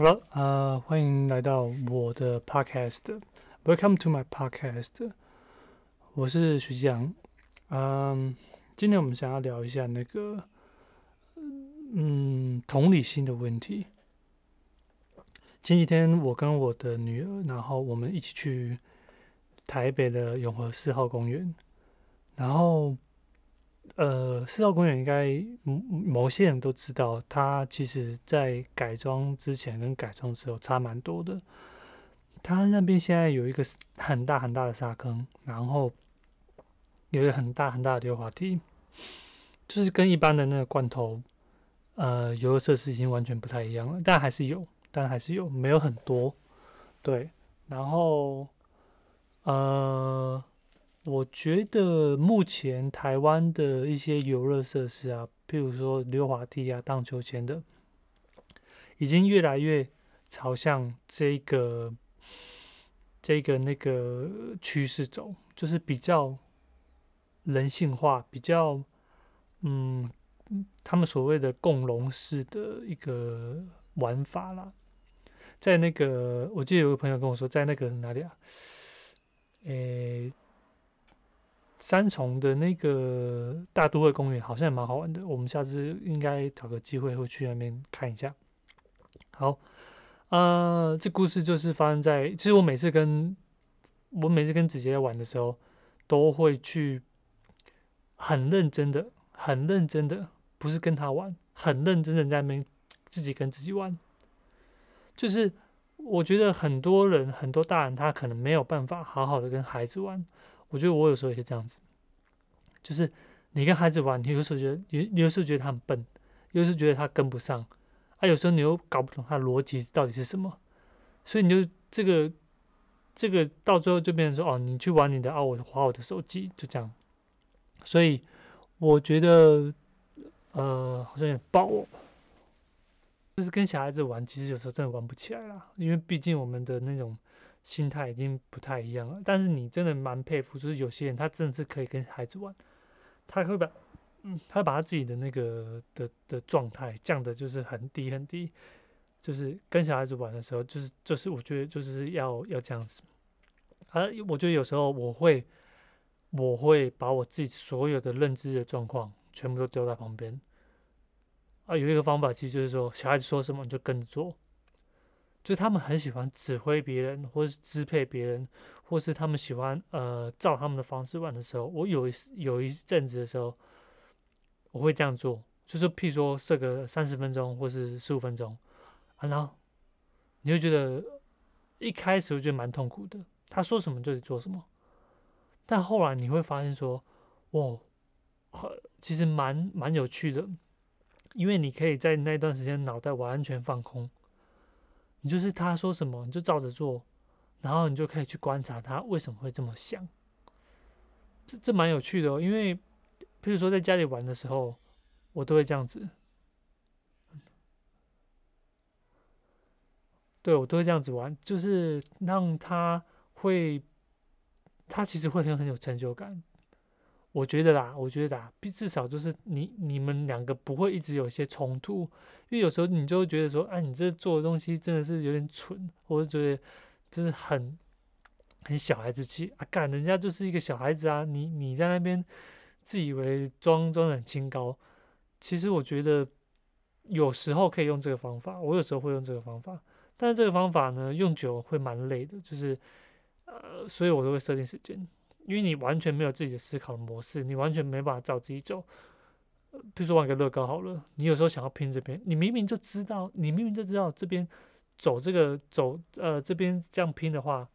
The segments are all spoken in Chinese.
好了，呃，欢迎来到我的 podcast。Welcome to my podcast。我是徐继阳。嗯，今天我们想要聊一下那个，嗯，同理心的问题。前几天我跟我的女儿，然后我们一起去台北的永和四号公园，然后。呃，四号公园应该某些人都知道，它其实在改装之前跟改装之后差蛮多的。它那边现在有一个很大很大的沙坑，然后有一个很大很大的溜滑梯，就是跟一般的那个罐头呃游乐设施已经完全不太一样了，但还是有，但还是有，没有很多。对，然后呃。我觉得目前台湾的一些游乐设施啊，譬如说溜滑梯啊、荡秋千的，已经越来越朝向这个、这个那个趋势走，就是比较人性化，比较嗯，他们所谓的共融式的一个玩法啦。在那个，我记得有个朋友跟我说，在那个哪里啊？诶。三重的那个大都会公园好像也蛮好玩的，我们下次应该找个机会会去那边看一下。好，呃，这故事就是发生在，其实我每次跟我每次跟子杰玩的时候，都会去很认真的、很认真的，不是跟他玩，很认真的在那边自己跟自己玩。就是我觉得很多人、很多大人他可能没有办法好好的跟孩子玩。我觉得我有时候也是这样子，就是你跟孩子玩，你有时候觉得，有有时候觉得他很笨，有时候觉得他跟不上，啊，有时候你又搞不懂他的逻辑到底是什么，所以你就这个这个到最后就变成说，哦，你去玩你的，啊，我划我的手机，就这样。所以我觉得，呃，好像有点爆，就是跟小孩子玩，其实有时候真的玩不起来啦，因为毕竟我们的那种。心态已经不太一样了，但是你真的蛮佩服，就是有些人他真的是可以跟孩子玩，他会把，嗯，他把他自己的那个的的状态降的，就是很低很低，就是跟小孩子玩的时候，就是就是我觉得就是要要这样子，啊，我觉得有时候我会我会把我自己所有的认知的状况全部都丢在旁边，啊，有一个方法其实就是说，小孩子说什么你就跟着做。就他们很喜欢指挥别人，或是支配别人，或是他们喜欢呃照他们的方式玩的时候，我有一有一阵子的时候，我会这样做，就是譬如说设个三十分钟或是十五分钟啊，然后你会觉得一开始我觉得蛮痛苦的，他说什么就得做什么，但后来你会发现说，哇，其实蛮蛮有趣的，因为你可以在那段时间脑袋完全放空。你就是他说什么你就照着做，然后你就可以去观察他为什么会这么想。这这蛮有趣的哦，因为譬如说在家里玩的时候，我都会这样子，对我都会这样子玩，就是让他会，他其实会很很有成就感。我觉得啦，我觉得啦，至少就是你你们两个不会一直有一些冲突，因为有时候你就会觉得说，哎，你这做的东西真的是有点蠢，或者觉得就是很很小孩子气。啊，干人家就是一个小孩子啊，你你在那边自以为装装的很清高，其实我觉得有时候可以用这个方法，我有时候会用这个方法，但是这个方法呢，用久会蛮累的，就是呃，所以我都会设定时间。因为你完全没有自己的思考模式，你完全没办法照自己走。比如说玩个乐高好了，你有时候想要拼这边，你明明就知道，你明明就知道这边走这个走呃这边这样拼的话，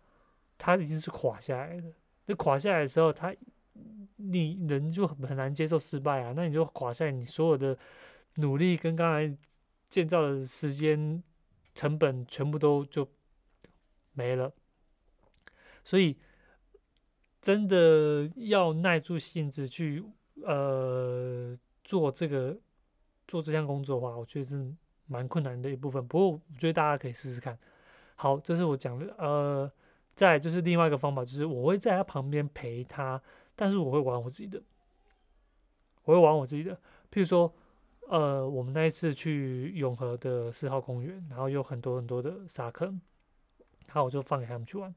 它已经是垮下来的。那垮下来的时候，它你人就很很难接受失败啊。那你就垮下来，你所有的努力跟刚才建造的时间成本全部都就没了。所以。真的要耐住性子去呃做这个做这项工作的话，我觉得是蛮困难的一部分。不过我觉得大家可以试试看。好，这是我讲的。呃，再就是另外一个方法，就是我会在他旁边陪他，但是我会玩我自己的，我会玩我自己的。譬如说，呃，我们那一次去永和的四号公园，然后有很多很多的沙坑，然后我就放给他们去玩，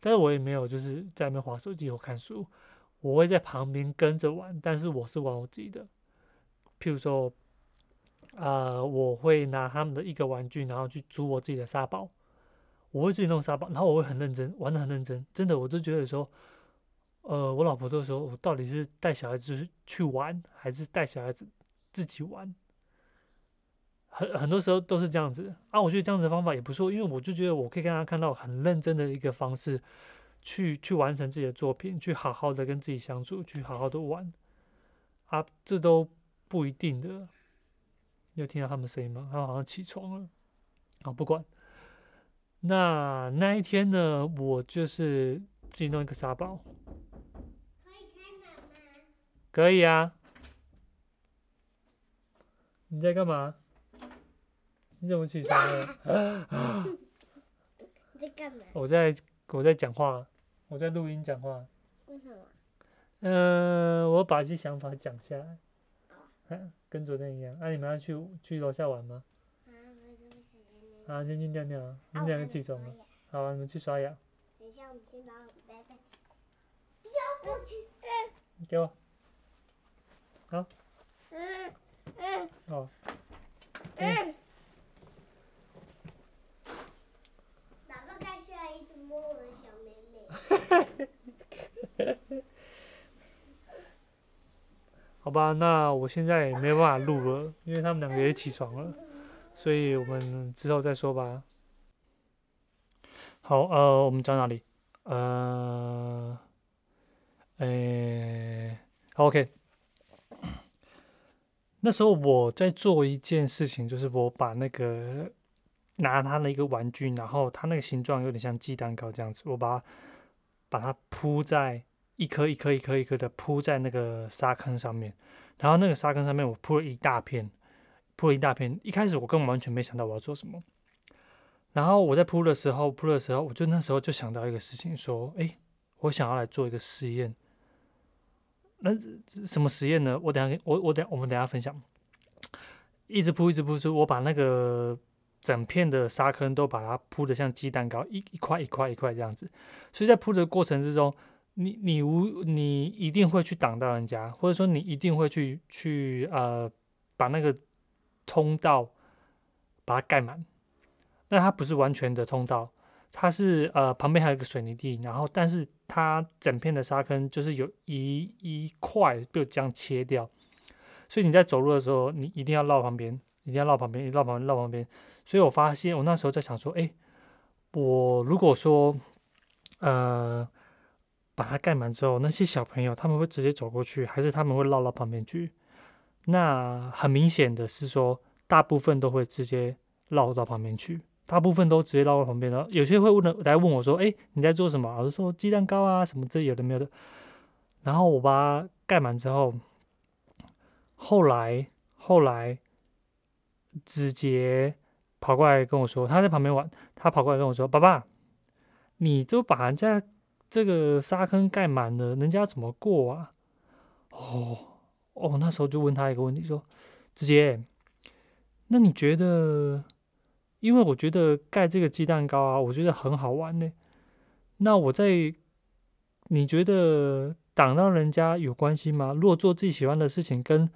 但是我也没有就是在那边划手机或看书，我会在旁边跟着玩，但是我是玩我自己的，譬如说，呃，我会拿他们的一个玩具，然后去组我自己的沙包，我会自己弄沙包，然后我会很认真玩的很认真，真的，我都觉得说，呃，我老婆都说我到底是带小孩子去玩，还是带小孩子。自己玩，很很多时候都是这样子啊。我觉得这样子的方法也不错，因为我就觉得我可以跟他看到很认真的一个方式，去去完成自己的作品，去好好的跟自己相处，去好好的玩啊。这都不一定的。你有听到他们声音吗？他们好像起床了。好，不管。那那一天呢，我就是自己弄一个沙包。可以开门吗？可以啊。你在干嘛？你怎么起床了？你在干嘛？我在我在讲话，我在录音讲话。为什么？嗯，我把一些想法讲下来。跟昨天一样。那你们要去去楼下玩吗？啊，先去尿尿。你们两个起床了。好，你们去刷牙。等一下，我们先把拜拜。要过去。给我。好。嗯。嗯，哦，嗯，爸爸该需要一直摸我的小妹妹。好吧，那我现在也没办法录了，因为他们两个也起床了，所以我们之后再说吧。好，呃，我们讲哪里？呃，诶，OK。那时候我在做一件事情，就是我把那个拿他的一个玩具，然后它那个形状有点像鸡蛋糕这样子，我把它把它铺在一颗一颗一颗一颗的铺在那个沙坑上面，然后那个沙坑上面我铺了一大片，铺了一大片。一开始我根本完全没想到我要做什么，然后我在铺的时候，铺的时候，我就那时候就想到一个事情，说，哎，我想要来做一个实验。那什么实验呢？我等下我我等我们等下分享。一直铺一直铺出，我把那个整片的沙坑都把它铺的像鸡蛋糕，一一块一块一块这样子。所以在铺的过程之中，你你无你一定会去挡到人家，或者说你一定会去去呃把那个通道把它盖满。那它不是完全的通道。它是呃旁边还有一个水泥地，然后但是它整片的沙坑就是有一一块被这样切掉，所以你在走路的时候，你一定要绕旁边，一定要绕旁边，绕旁边，绕旁边。所以我发现我那时候在想说，哎，我如果说呃把它盖满之后，那些小朋友他们会直接走过去，还是他们会绕到旁边去？那很明显的是说，大部分都会直接绕到旁边去。大部分都直接绕到旁边了，有些会问的来问我说：“哎，你在做什么？”我就说：“鸡蛋糕啊，什么这有的没有的。”然后我把它盖满之后，后来后来子杰跑过来跟我说，他在旁边玩，他跑过来跟我说：“爸爸，你都把人家这个沙坑盖满了，人家怎么过啊？”哦哦，那时候就问他一个问题说：“子杰，那你觉得？”因为我觉得盖这个鸡蛋糕啊，我觉得很好玩呢。那我在，你觉得挡到人家有关系吗？如果做自己喜欢的事情，跟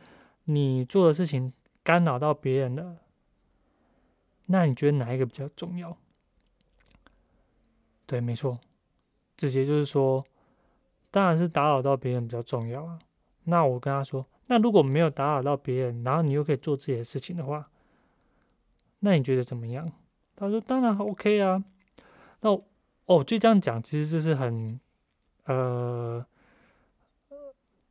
你做的事情干扰到别人了，那你觉得哪一个比较重要？对，没错，直接就是说，当然是打扰到别人比较重要啊。那我跟他说，那如果没有打扰到别人，然后你又可以做自己的事情的话。那你觉得怎么样？他说：“当然 OK 啊。”那哦，就这样讲，其实这是很呃，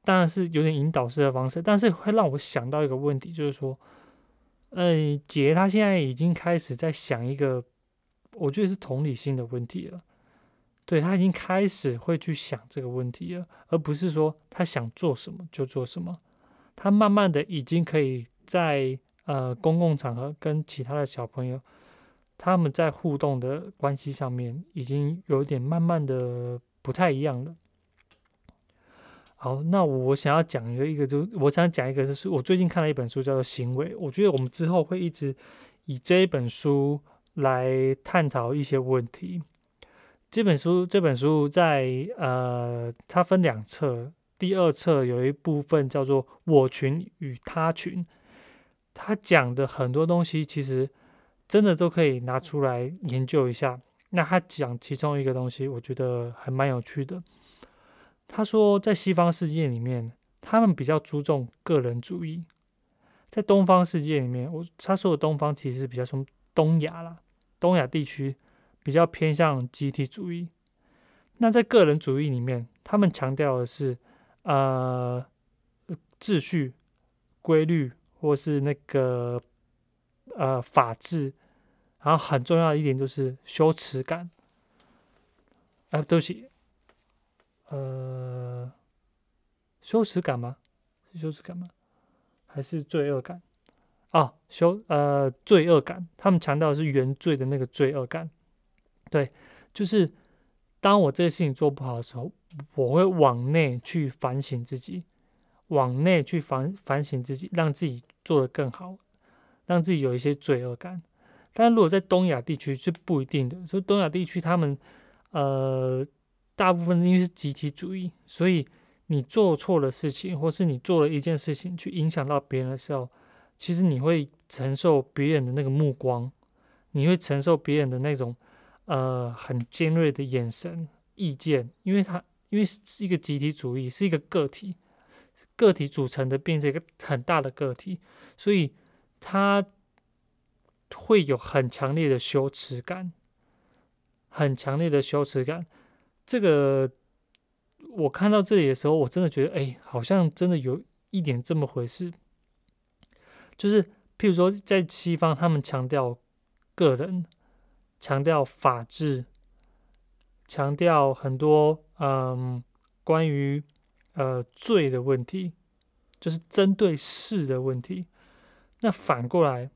当然是有点引导式的方式，但是会让我想到一个问题，就是说，呃，杰他现在已经开始在想一个，我觉得是同理心的问题了。对他已经开始会去想这个问题了，而不是说他想做什么就做什么，他慢慢的已经可以在。呃，公共场合跟其他的小朋友，他们在互动的关系上面，已经有点慢慢的不太一样了。好，那我想要讲一个一个，就我想讲一个，就是我最近看了一本书，叫做《行为》。我觉得我们之后会一直以这一本书来探讨一些问题。这本书这本书在呃，它分两册，第二册有一部分叫做“我群与他群”，它讲的很多东西其实真的都可以拿出来研究一下。那他讲其中一个东西，我觉得还蛮有趣的。他说，在西方世界里面，他们比较注重个人主义；在东方世界里面，我他说的东方其实是比较从东亚啦，东亚地区比较偏向集体主义。那在个人主义里面，他们强调的是呃秩序、规律，或是那个呃法治，然后很重要的一点就是羞耻感。啊，对不起。呃，羞耻感吗？是羞耻感吗？还是罪恶感？啊，羞呃罪恶感。他们强调的是原罪的那个罪恶感。对，就是当我这些事情做不好的时候，我会往内去反省自己，往内去反反省自己，让自己做得更好，让自己有一些罪恶感。但如果在东亚地区是不一定的，所以东亚地区他们呃。大部分因为是集体主义，所以你做错了事情，或是你做了一件事情去影响到别人的时候，其实你会承受别人的那个目光，你会承受别人的那种呃很尖锐的眼神、意见，因为他因为是一个集体主义，是一个个体，个体组成的变成一个很大的个体，所以他会有很强烈的羞耻感，很强烈的羞耻感。这个我看到这里的时候，我真的觉得，哎，好像真的有一点这么回事。就是，譬如说，在西方，他们强调个人，强调法治，强调很多，嗯，关于呃罪的问题，就是针对事的问题。那反过来，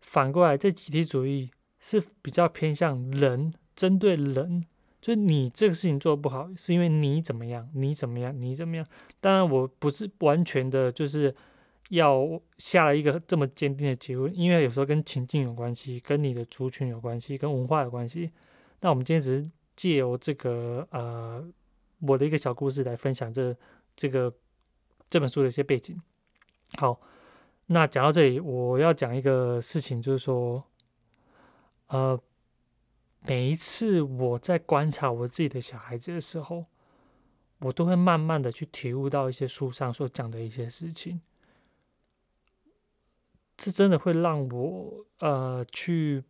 反过来，在集体主义是比较偏向人，针对人。就你这个事情做的不好，是因为你怎么样？你怎么样？你怎么样？当然，我不是完全的，就是要下了一个这么坚定的结论，因为有时候跟情境有关系，跟你的族群有关系，跟文化有关系。那我们今天只是借由这个呃我的一个小故事来分享这这个这本书的一些背景。好，那讲到这里，我要讲一个事情，就是说，呃。每一次我在观察我自己的小孩子的时候，我都会慢慢的去体悟到一些书上所讲的一些事情，这真的会让我呃去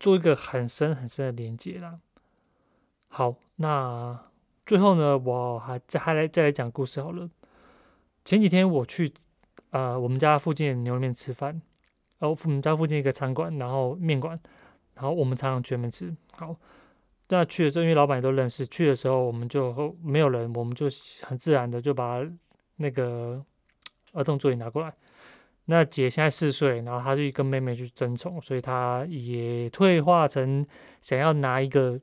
做一个很深很深的连接啦。好，那最后呢，我还再还来再来讲故事好了。前几天我去呃我们家附近牛肉面吃饭，哦，我们家附近一个餐馆，然后面馆。然后我们常常去那边吃。好，那去的时候，因为老板也都认识，去的时候我们就没有人，我们就很自然的就把那个儿童座椅拿过来。那姐现在四岁，然后她就跟妹妹去争宠，所以她也退化成想要拿一个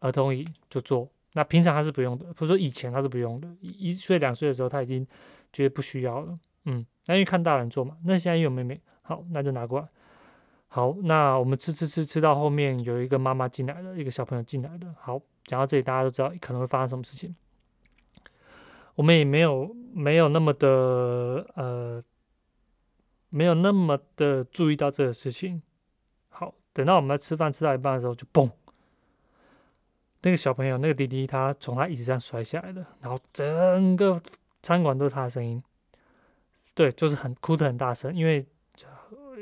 儿童椅就坐。那平常她是不用的，不是说以前她是不用的，一岁两岁的时候她已经觉得不需要了。嗯，那因为看大人坐嘛。那现在又有妹妹，好，那就拿过来。好，那我们吃吃吃吃到后面有一个妈妈进来了，一个小朋友进来了。好，讲到这里，大家都知道可能会发生什么事情。我们也没有没有那么的呃，没有那么的注意到这个事情。好，等到我们在吃饭吃到一半的时候，就嘣，那个小朋友那个弟弟他从他椅子上摔下来了，然后整个餐馆都是他的声音。对，就是很哭的很大声，因为。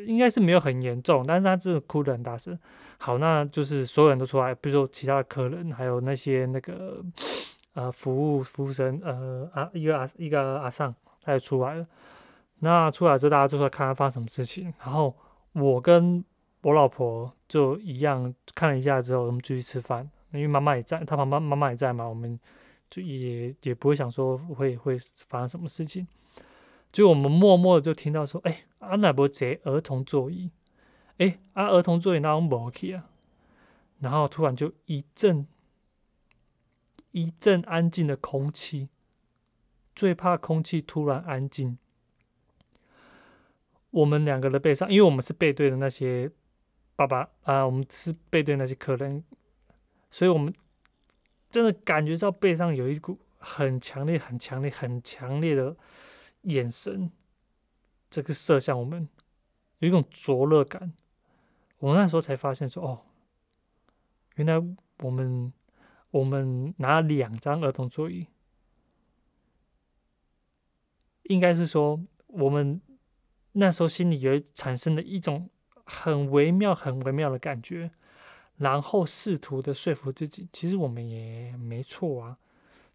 应该是没有很严重，但是他真的哭得很大声。好，那就是所有人都出来，比如说其他的客人，还有那些那个呃服务服务生，呃啊一个阿一个阿尚，他也出来了。那出来之后，大家就说看他发生什么事情。然后我跟我老婆就一样看了一下之后，我们继续吃饭，因为妈妈也在，他旁边妈妈也在嘛，我们就也也不会想说会会发生什么事情。就我们默默的就听到说，哎，啊那伯坐儿童座椅，哎，啊，儿童座椅那种无去啊，然后突然就一阵一阵安静的空气，最怕空气突然安静。我们两个的背上，因为我们是背对的那些爸爸啊，我们是背对那些客人，所以我们真的感觉到背上有一股很强烈、很强烈、很强烈的眼神，这个射向我们，有一种灼热感。我那时候才发现说，哦，原来我们我们拿两张儿童座椅，应该是说我们。那时候心里有产生了一种很微妙、很微妙的感觉，然后试图的说服自己，其实我们也没错啊，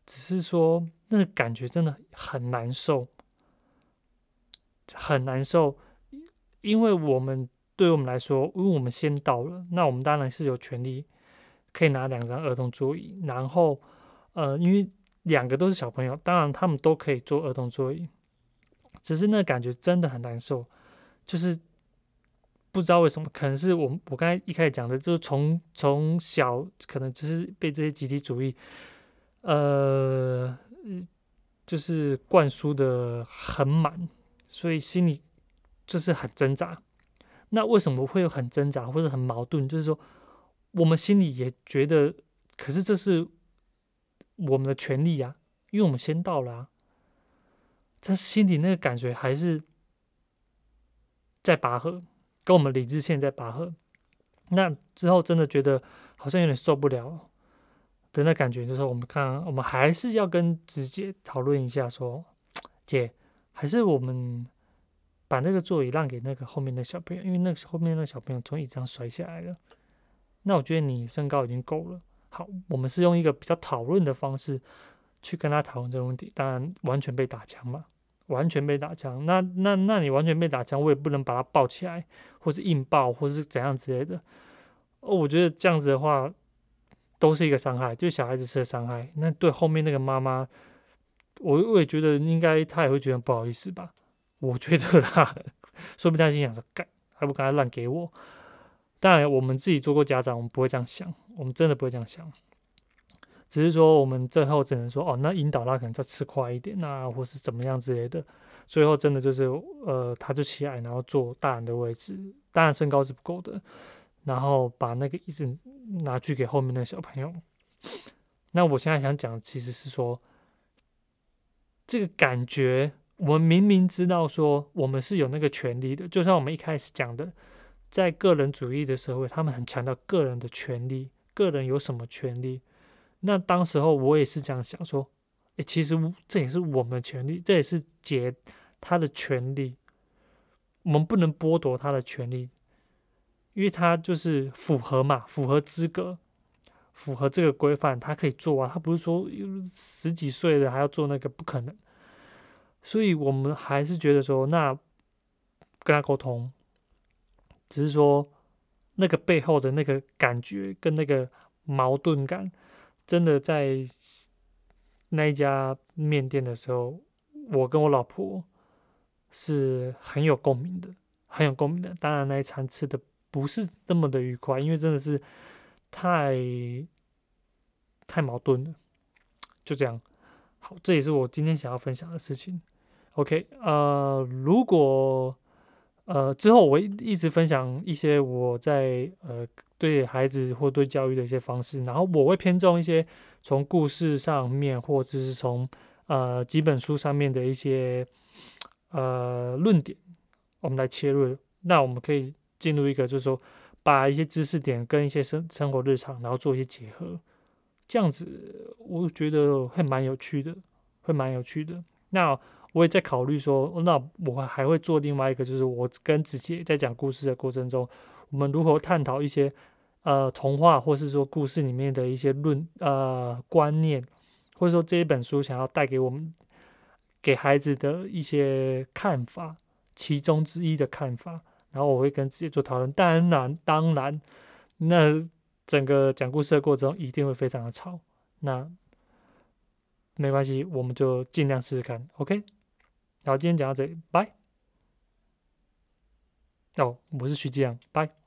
只是说那个感觉真的很难受，很难受，因为我们对我们来说，因为我们先到了，那我们当然是有权利可以拿两张儿童座椅，然后呃，因为两个都是小朋友，当然他们都可以坐儿童座椅。只是那感觉真的很难受，就是不知道为什么，可能是我我刚才一开始讲的，就是从从小可能只是被这些集体主义，呃，就是灌输的很满，所以心里就是很挣扎。那为什么会有很挣扎或者很矛盾？就是说，我们心里也觉得，可是这是我们的权利呀，因为我们先到了啊。他心里那个感觉还是在拔河，跟我们理智线在拔河。那之后真的觉得好像有点受不了的那感觉，就是我们看，我们还是要跟直接讨论一下，说 姐，还是我们把那个座椅让给那个后面的小朋友，因为那个后面那个小朋友从椅子上摔下来了。那我觉得你身高已经够了。好，我们是用一个比较讨论的方式去跟他讨论这个问题，当然完全被打枪嘛。完全被打枪，那那那你完全被打枪，我也不能把他抱起来，或是硬抱，或是怎样之类的。哦，我觉得这样子的话，都是一个伤害，对小孩子是伤害。那对后面那个妈妈，我我也觉得应该他也会觉得不好意思吧？我觉得啦，说不定他心想说，干还不赶快让给我？当然，我们自己做过家长，我们不会这样想，我们真的不会这样想。只是说，我们最后只能说，哦，那引导他可能再吃快一点，那或是怎么样之类的。最后真的就是，呃，他就起来，然后坐大人的位置，当然身高是不够的，然后把那个椅子拿去给后面的小朋友。那我现在想讲，其实是说，这个感觉，我们明明知道说，我们是有那个权利的，就像我们一开始讲的，在个人主义的社会，他们很强调个人的权利，个人有什么权利。那当时候我也是这样想说，诶，其实这也是我们的权利，这也是解他的权利，我们不能剥夺他的权利，因为他就是符合嘛，符合资格，符合这个规范，他可以做啊，他不是说十几岁的还要做那个，不可能，所以我们还是觉得说，那跟他沟通，只是说那个背后的那个感觉跟那个矛盾感。真的在那一家面店的时候，我跟我老婆是很有共鸣的，很有共鸣的。当然那一餐吃的不是那么的愉快，因为真的是太太矛盾了。就这样，好，这也是我今天想要分享的事情。OK，呃，如果呃之后我会一直分享一些我在呃。对孩子或对教育的一些方式，然后我会偏重一些从故事上面，或者是从呃几本书上面的一些呃论点，我们来切入。那我们可以进入一个，就是说把一些知识点跟一些生生活日常，然后做一些结合，这样子我觉得会蛮有趣的，会蛮有趣的。那我也在考虑说，那我还会做另外一个，就是我跟子杰在讲故事的过程中，我们如何探讨一些。呃，童话或是说故事里面的一些论呃观念，或者说这一本书想要带给我们给孩子的一些看法，其中之一的看法，然后我会跟自己做讨论。当然，当然，那整个讲故事的过程中一定会非常的吵，那没关系，我们就尽量试试看，OK。好，今天讲到这里，拜。哦，我是徐继阳，拜。